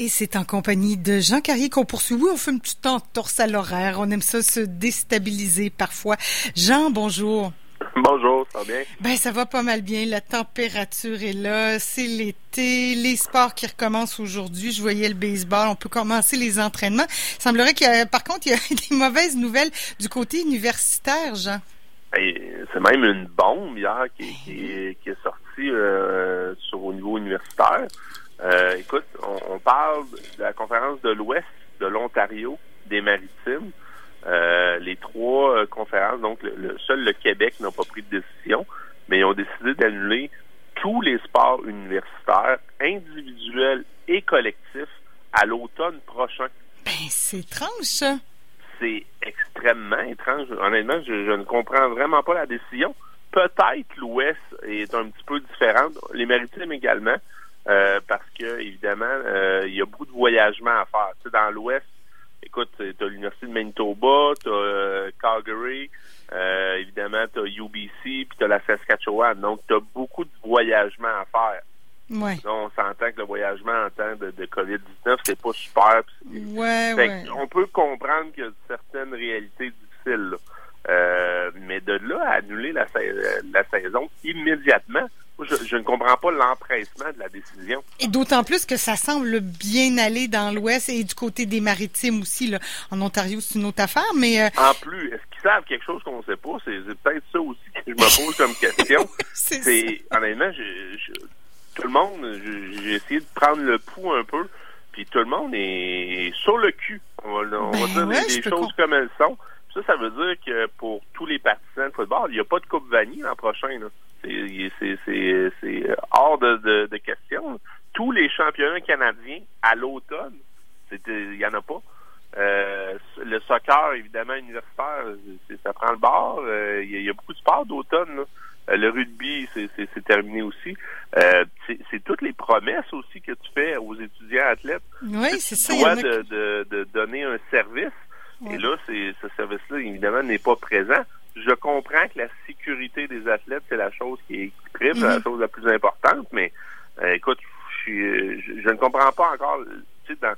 Et c'est en compagnie de Jean Carrier qu'on poursuit. Oui, on fait une petite entorse à l'horaire. On aime ça se déstabiliser parfois. Jean, bonjour. Bonjour, ça va bien? Ben, ça va pas mal bien. La température est là. C'est l'été. Les sports qui recommencent aujourd'hui. Je voyais le baseball. On peut commencer les entraînements. Il semblerait qu'il y a, par contre, il y a des mauvaises nouvelles du côté universitaire, Jean. Ben, c'est même une bombe hier qui, qui, est sortie euh, sur au niveau universitaire. Euh, écoute, on, parle de la conférence de l'Ouest de l'Ontario, des Maritimes. Euh, les trois euh, conférences, donc le, seul le Québec n'a pas pris de décision, mais ils ont décidé d'annuler tous les sports universitaires, individuels et collectifs, à l'automne prochain. Ben, c'est étrange, ça. C'est extrêmement étrange. Honnêtement, je, je, ne comprends vraiment pas la décision. Peut-être l'Ouest est un petit peu différent, les Maritimes également. Euh, que évidemment, euh, il y a beaucoup de voyagement à faire. Tu sais, dans l'Ouest, écoute, tu as l'Université de Manitoba, tu as euh, Calgary, évidemment, tu as UBC, puis tu as la Saskatchewan. Donc, tu as beaucoup de voyagement à faire. Ouais. on s'entend que le voyagement en temps de, de COVID-19, c'est pas super. Ouais, ouais. On peut comprendre qu'il y a certaines réalités difficiles. Euh, mais de là à annuler la, la saison immédiatement, je, ne comprends pas l'empressement de la décision. Et d'autant plus que ça semble bien aller dans l'Ouest et du côté des maritimes aussi. Là. En Ontario, c'est une autre affaire, mais... Euh, en plus, est-ce qu'ils savent quelque chose qu'on ne sait pas? C'est peut-être ça aussi que je me pose comme question. c'est Honnêtement, tout le monde, j'ai essayé de prendre le pouls un peu, puis tout le monde est sur le cul. On va, on va ben dire les choses comme elles sont. Ça, ça veut dire que pour tous les partisans de football, il n'y a pas de Coupe Vanille l'an prochain. C'est hors de, de, question. Tous les championnats canadiens à l'automne, il n'y en a pas. Euh, le soccer, évidemment, universitaire, ça prend le bord. Euh, il y, a beaucoup de sports d'automne. Euh, le rugby, c'est terminé aussi. c'est toutes les promesses aussi que tu fais aux étudiants athlètes. Oui, c'est ça. Tu dois de, de, de, donner un service. Et là, ce service-là, évidemment, n'est pas présent je comprends que la sécurité des athlètes, c'est la chose qui, est, prime, la mhm. chose la plus importante, mais euh, écoute, je, je, ne comprends pas encore, tu sais, dans,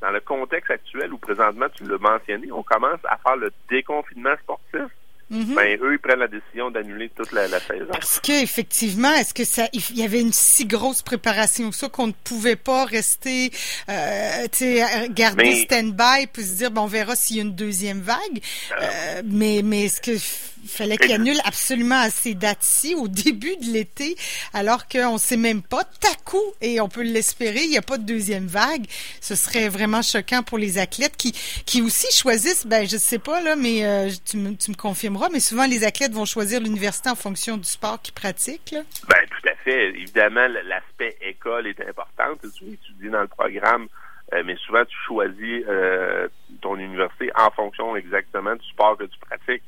dans le contexte actuel où présentement, tu l'as mentionné, on commence à faire le déconfinement sportif. Mhm. Ben, eux, ils prennent la décision d'annuler toute la, saison. Parce qu'effectivement, est-ce que ça, il y avait une si grosse préparation ça qu'on ne pouvait pas rester, euh, tu sais, garder stand-by puis se dire, bon, on verra s'il y a une deuxième vague. Euh, mais, mais est-ce que fallait qu'il annule absolument à ces dates-ci au début de l'été, alors qu'on ne sait même pas, à coup, et on peut l'espérer, il n'y a pas de deuxième vague. Ce serait vraiment choquant pour les athlètes qui, qui aussi choisissent, ben je sais pas là, mais euh, tu, me, tu me confirmeras, mais souvent les athlètes vont choisir l'université en fonction du sport qu'ils pratiquent. Là. Ben tout à fait. Évidemment, l'aspect école est important. Tu étudies dans le programme. Euh, mais souvent, tu choisis euh, ton université en fonction exactement du sport que tu pratiques.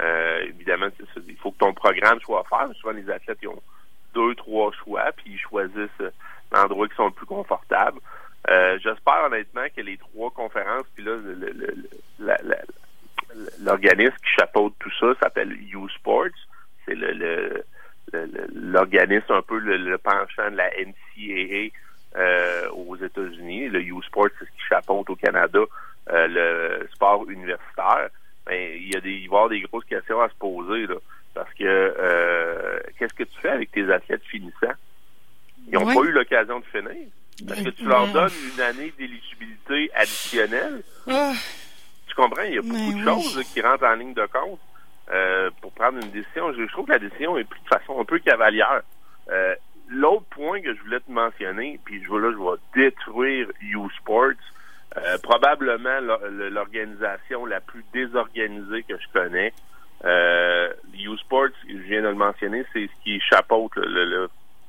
Euh, évidemment, il faut que ton programme soit offert. Souvent, les athlètes ils ont deux, trois choix, puis ils choisissent l'endroit qui sont le plus confortables. Euh, J'espère honnêtement que les trois conférences, puis là, l'organisme qui chapeaute ça s'appelle U Sports. C'est le, l'organisme un peu le, penchant de la NCAA euh, aux États-Unis. Le U Sports, c'est ce qui chapeaute au Canada euh, le sport universitaire ben, il y a des, il va y avoir des grosses questions à se poser, là. Parce que, euh, qu'est-ce que tu fais avec tes athlètes finissants? Ils n'ont pas eu l'occasion de finir. Est-ce que tu leur donnes une année d'éligibilité additionnelle? Ah. Tu comprends? Il y a beaucoup de choses qui rentrent en ligne de compte prendre une décision. Je, trouve que la décision est prise de façon un peu cavalière. Euh, L'autre point que je voulais te mentionner, puis je, là, je vais détruire U Sports, euh, probablement l'organisation la plus désorganisée que je connais. Euh, U-Sports, je viens de le mentionner, c'est ce qui chapeaute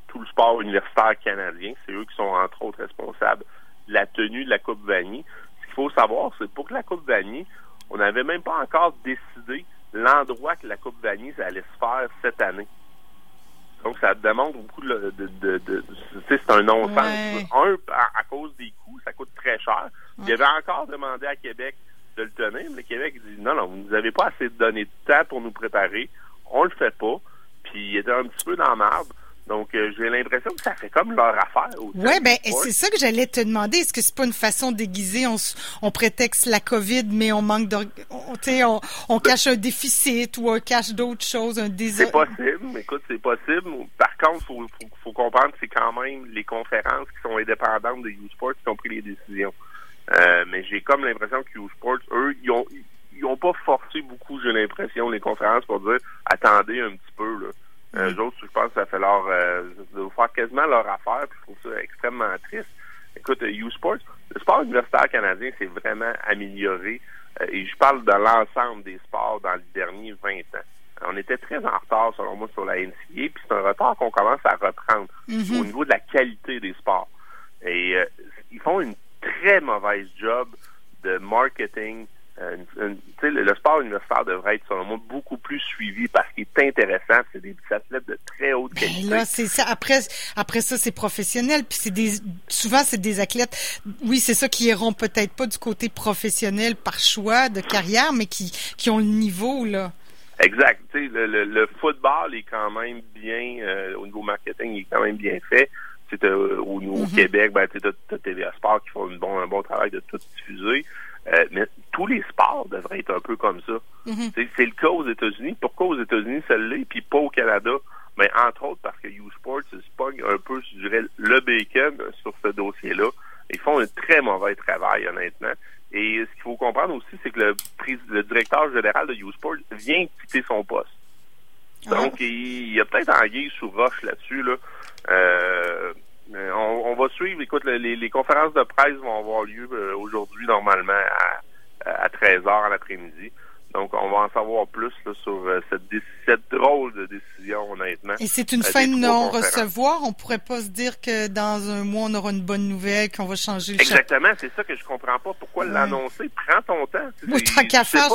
tout le sport universitaire canadien. C'est eux qui sont entre autres responsables de la tenue de la Coupe Vanier. Ce qu'il faut savoir, c'est pour que la Coupe Vanier, on n'avait même pas encore décidé l'endroit que la Coupe Vanier allait se faire cette année. Donc, ça demande beaucoup de... de, de, c'est un non-sens. Un, à, cause des coûts, ça coûte très cher. Il avait encore demandé à Québec de le tenir, mais le Québec dit non, non, vous n'avez pas assez de données de temps pour nous préparer. On le fait pas. Puis il était un petit peu dans la marde. Donc, euh, j'ai l'impression que ça fait comme leur affaire. Oui, ben c'est ça que j'allais te demander. Est-ce que c'est pas une façon déguisée? On, on prétexte la COVID, mais on manque de... On, on, on cache un déficit ou on cache d'autres choses, un désir. C'est possible. Écoute, c'est possible. Par contre, faut, faut, faut comprendre que c'est quand même les conférences qui sont indépendantes de U-Sports qui ont pris les décisions. Euh, mais j'ai comme l'impression que U-Sports, eux, ils ont, ils ont pas forcé beaucoup, j'ai l'impression, les conférences pour dire attendez un petit peu, là. Euh, mm. autres, je pense que ça fait leur euh, de faire quasiment leur affaire, puis je trouve ça extrêmement triste. Écoute, euh, U-Sports, le sport universitaire canadien s'est vraiment amélioré, euh, et je parle de l'ensemble des sports dans les derniers 20 ans. On était très en retard, selon moi, sur la NCA, puis c'est un retard qu'on commence à reprendre mm-hmm. au niveau de la qualité des sports. Et ils font une très mauvaise job de marketing euh, le, sport universitaire devrait être, selon moi, beaucoup plus suivi parce qu'il est intéressant. C'est des athlètes de très haute ben qualité. là, c'est ça. Après, après ça, c'est professionnel. Puis c'est des, souvent, c'est des athlètes, oui, c'est ça, qui iront peut-être pas du côté professionnel par choix de carrière, mais qui, qui ont le niveau, là. Exact. Le, le, le, football est quand même bien, euh, au niveau marketing, il est quand même bien fait. Euh, au, niveau mm-hmm. Québec, ben, tu as, TVA Sport qui font bon, un bon travail de tout diffuser. Euh, mais tous les sports devraient être un peu comme ça. Mhm. C'est le cas aux États-Unis. Pourquoi aux États-Unis ça l'est, puis pas au Canada? Mais ben, entre autres parce que U-Sports se pogne un peu, je dirais, le bacon sur ce dossier-là. Ils font un très mauvais travail, honnêtement. Et ce qu'il faut comprendre aussi, c'est que le, le directeur général de U-Sports vient quitter son poste. Ah. Donc, il, y a peut-être anguille sous roche là-dessus. Là. Euh, on, va suivre. Écoute, les, conférences de presse vont avoir lieu euh, aujourd'hui, normalement, à, 13h en l'après-midi. Donc, on va en savoir plus sur euh, cette, drôle de décision, honnêtement. Et c'est une euh, fin de non-recevoir. On pourrait pas se dire que dans un mois, on aura une bonne nouvelle, qu'on va changer le Exactement, c'est ça que je comprends pas. Pourquoi l'annoncer? Prends ton temps. Moi, tant qu'à faire,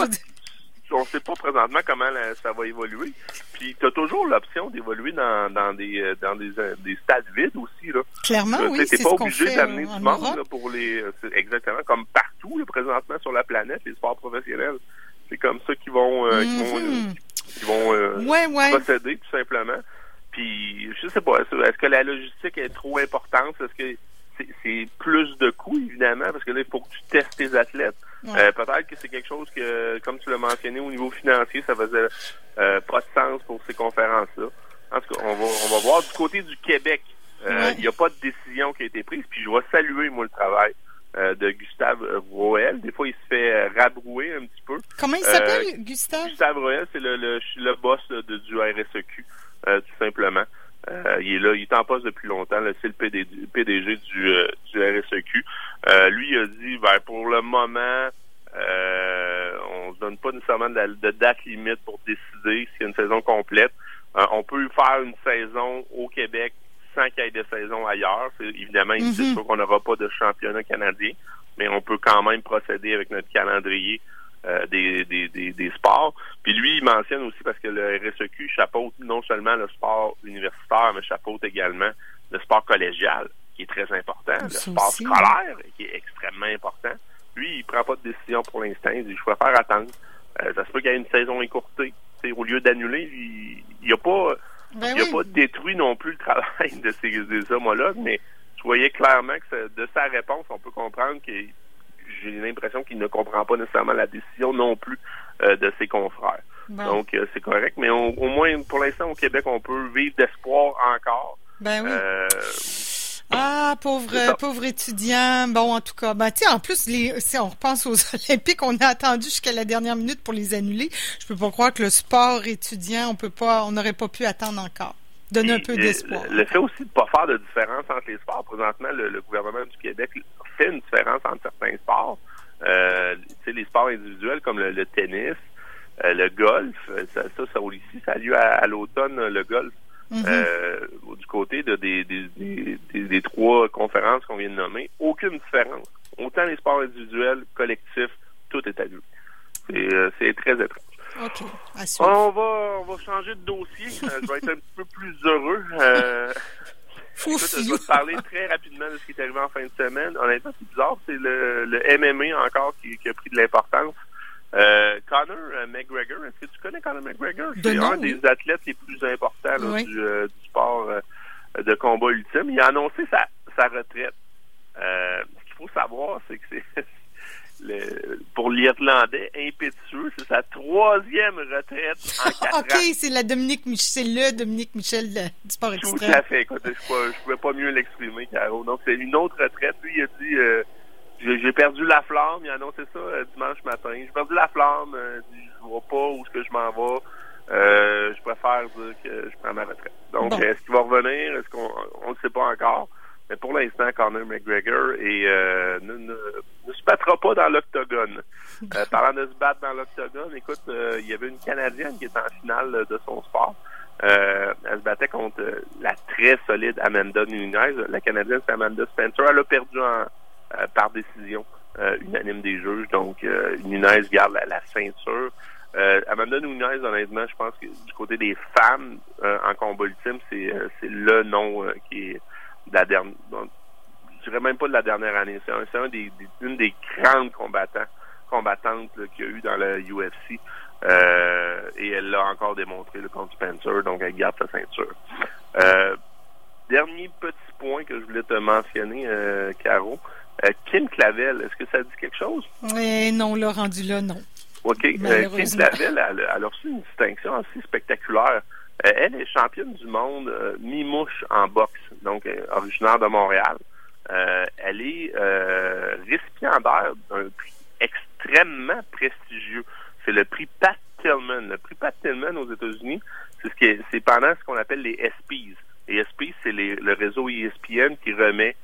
on ne sait pas présentement comment ça va évoluer. Puis tu as toujours l'option d'évoluer dans, dans des euh, dans des, euh, des stades vides aussi là. Clairement, euh, oui, c'est pas obligé d'amener du monde pour les exactement comme partout présentement sur la planète les sports professionnels. C'est comme ça qu'ils vont qui vont, mm-hmm. procéder tout simplement. Puis je sais pas, est-ce que la logistique est trop importante? Est-ce que c'est plus de coûts, évidemment, parce que là, il faut que tu testes tes athlètes. Euh, peut-être que c'est quelque chose que, comme tu l'as mentionné, au niveau financier, ça faisait euh, pas de sens pour ces conférences-là. En tout cas, on va, on va voir du côté du Québec. Euh, il n'y a pas de décision qui a été prise. Puis je vais saluer, moi, le travail de Gustave Roel. Des fois, il se fait rabrouer un petit peu. Comment il s'appelle, Gustave? Gustave Roel, c'est le, le, le, boss de, du RSEQ, tout simplement. Euh, il est là, il est en poste depuis longtemps. C'est le PDG, du, euh, du RSEQ. Euh, lui, il a dit, ben, pour le moment, on ne donne pas nécessairement de, date limite pour décider s'il y a une saison complète. on peut faire une saison au Québec sans qu'il y ait de saison ailleurs. Évidemment, il dit mm-hmm. qu'on n'aura pas de championnat canadien, mais on peut quand même procéder avec notre calendrier euh, des, des, des, sports. Puis lui, il mentionne aussi parce que le RSEQ chapeaute non seulement le sport universitaire, mais chapeaute également le sport collégial, qui est très important, le sport scolaire, qui est extrêmement important. Lui, il prend pas de décision pour l'instant. Il dit, je préfère attendre. Euh, ça se peut qu'il y ait une saison écourtée. au lieu d'annuler, il n'a pas, ben il a pas détruit non plus le travail de ces, des homologues, mais tu voyais clairement que de sa réponse, on peut comprendre qu'il j'ai l'impression qu'il ne comprend pas nécessairement la décision non plus euh, de ses confrères. Donc, euh, c'est correct. Mais au moins, pour l'instant, au Québec, on peut vivre d'espoir encore. Ben oui. Euh, ah, pauvre, pauvre étudiant. Bon, en tout cas, ben, tu en plus, les, si on repense aux Olympiques, on a attendu jusqu'à la dernière minute pour les annuler. Je peux pas croire que le sport étudiant, on peut pas, on n'aurait pas pu attendre encore. Donner un peu d'espoir. Le, fait aussi de ne pas faire de différence entre les sports. Présentement, le, gouvernement du Québec fait une différence entre certains sports. Euh, les sports individuels comme le, tennis, euh, le golf, euh, ça, ça, ça, ici, ça a lieu à, l'automne, le golf. Mm-hmm. euh, du côté de, des, des, des, des, trois conférences qu'on vient de nommer, aucune différence. Autant les sports individuels, collectifs, tout est à lui. C'est très étrange. OK. On va, on va changer de dossier. Je vais être un petit peu plus heureux. Euh, écoute, je vais te parler très rapidement de ce qui est arrivé en fin de semaine. Honnêtement, c'est bizarre. C'est le, le MMA encore qui, qui a pris de l'importance. Euh, Conor euh, McGregor, est-ce que tu connais Conor McGregor? C'est un des athlètes les plus importants là, du, euh, du, sport de combat ultime. Il a annoncé sa, sa retraite. ce qu'il faut savoir, c'est que c'est le, pour l'Irlandais impétueux, c'est sa troisième retraite en quatre OK, c'est la Dominique Michel, le Dominique Michel du sport extrême. Tout à fait. Écoute, je ne pouvais pas mieux l'exprimer, Caro. Donc, c'est une autre retraite. Lui, il a dit euh, j'ai perdu la flamme. Il a annoncé ça euh, dimanche matin. J'ai perdu la flamme. Euh, je vois pas où est-ce que je m'en vais. Euh, je préfère dire que je prends ma retraite. Donc, est-ce qu'il va revenir? Est-ce qu'on on ne sait pas encore? Mais pour l'instant, Conor McGregor et, euh, ne, ne, se battra pas dans l'octogone. Euh, parlant de se battre dans l'octogone, écoute, euh, il y avait une Canadienne qui était en finale de son sport. elle se battait contre la très solide Amanda Nunez. La Canadienne, c'est Amanda Spencer. Elle a perdu en, par décision unanime des juges. Donc, Nunez garde la, ceinture. Amanda Nunez, honnêtement, je pense que du côté des femmes en combat ultime, c'est le nom qui est la dernière, je dirais même pas de la dernière année. C'est un, des, une des grandes combattants, combattantes qu'il y a eu dans la UFC. Euh, et elle l'a encore démontré le contre Spencer, donc elle garde sa ceinture. Euh, dernier petit point que je voulais te mentionner, euh, Caro. Kim Clavel, est-ce que ça dit quelque chose? Eh non, l'a rendu là, non. OK. Kim Clavel, elle, elle, a reçu une distinction assez spectaculaire. Euh, elle est championne du monde euh, mi-mouche en boxe, donc euh, originaire de Montréal. elle est récipiendaire d'un prix extrêmement prestigieux. C'est le prix Pat Tillman. Le prix Pat Tillman aux États-Unis, c'est ce qui c'est pendant ce qu'on appelle les ESPYs. Les ESPYs, c'est le réseau ESPN qui remet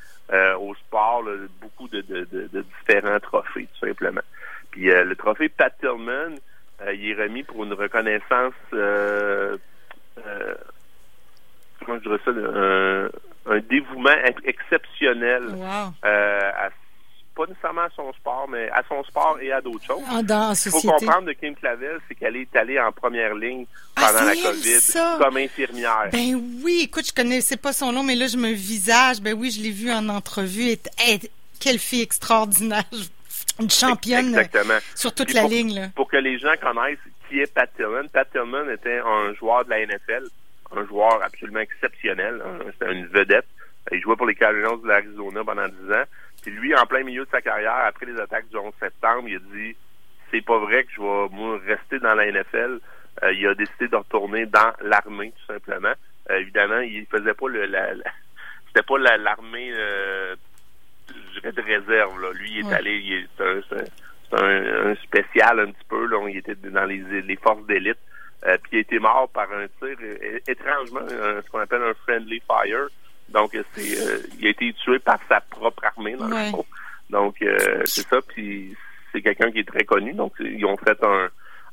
au sport beaucoup de, de, de, différents trophées, tout simplement. Puis le trophée Pat Tillman, il est remis pour une reconnaissance euh, comment je dirais ça, un, dévouement exceptionnel euh, à, pas nécessairement à son sport, mais à son sport et à d'autres choses. Ah, Il faut comprendre de Kim Clavel, c'est qu'elle est allée en première ligne ah, pendant la COVID comme infirmière. Ben oui, écoute, je connaissais pas son nom, mais là, je me visage. Ben oui, je l'ai vu en entrevue. quelle fille extraordinaire. Une championne Exactement. sur toute la ligne. Là. Pour que les gens connaissent qui est Pat Tillman. Pat Tillman était un joueur de la NFL, un joueur absolument exceptionnel. Hein. C'était une vedette. Il jouait pour les Cardinals de l'Arizona pendant 10 ans. Puis lui, en plein milieu de sa carrière, après les attaques du 11 septembre, il a dit c'est pas vrai que je vais moi, rester dans la NFL. Euh, il a décidé de retourner dans l'armée, tout simplement. Euh, évidemment, il faisait pas le la, c'était pas l'armée euh, je dirais de réserve. Là. Lui, il est allé, il est, un, spécial un petit peu. Là, il était dans les, les forces d'élite. Euh, puis il a été mort par un tir étrangement, ce qu'on appelle un friendly fire. Donc c'est euh, il a été tué par sa propre armée dans le fond. Donc euh, c'est ça. Puis c'est quelqu'un qui est très connu. Donc ils ont fait un,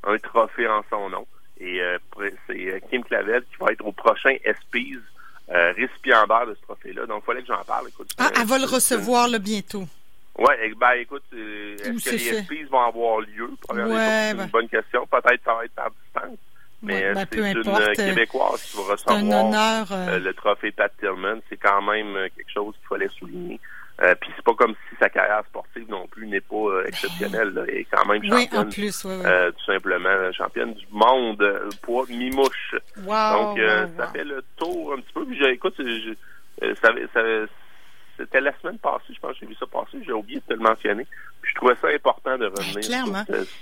un trophée en son nom. Et c'est Kim Clavel qui va être au prochain ESPYs récipiendaire de ce trophée-là. Donc il fallait que j'en parle. Écoute, ah, elle va le recevoir là, bientôt. Oui, eh, ben écoute, euh, est-ce que les SPs vont avoir lieu? C'est une ben. bonne question. Peut-être ça va être par distance. Mais ben, c'est une euh, Québécoise qui va recevoir euh, le trophée Pat Tillman. C'est quand même quelque chose qu'il fallait souligner. Euh, Puis c'est pas comme si sa carrière sportive non plus n'est pas exceptionnelle. Elle est quand même championne. Oui, en plus, oui, tout simplement championne du monde poids mi-mouche. Wow, Donc ça fait le tour un petit peu. Puis écoute, je, ça, ça, c'était la semaine passée, je pense que j'ai vu ça passer, j'ai oublié de te le mentionner. Puis je trouvais ça important de revenir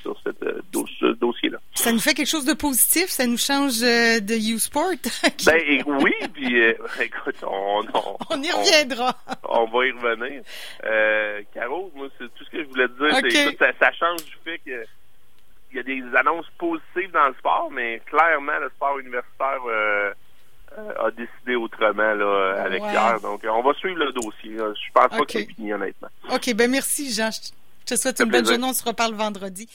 sur, euh, ce dossier-là. Ça nous fait quelque chose de positif, ça nous change euh, de U-Sport. ben oui, puis euh, écoute, on, on, y reviendra. On, va y revenir. Caro, moi, c'est tout ce que je voulais te dire. C'est, ça, ça change du fait que il y a des annonces positives dans le sport, mais clairement, le sport universitaire euh, a décidé autrement là, avec hier. Donc, on va suivre le dossier. Je pense pas que c'est fini, honnêtement. OK, ben merci, Jean. Je te souhaite une bonne journée. On se reparle vendredi.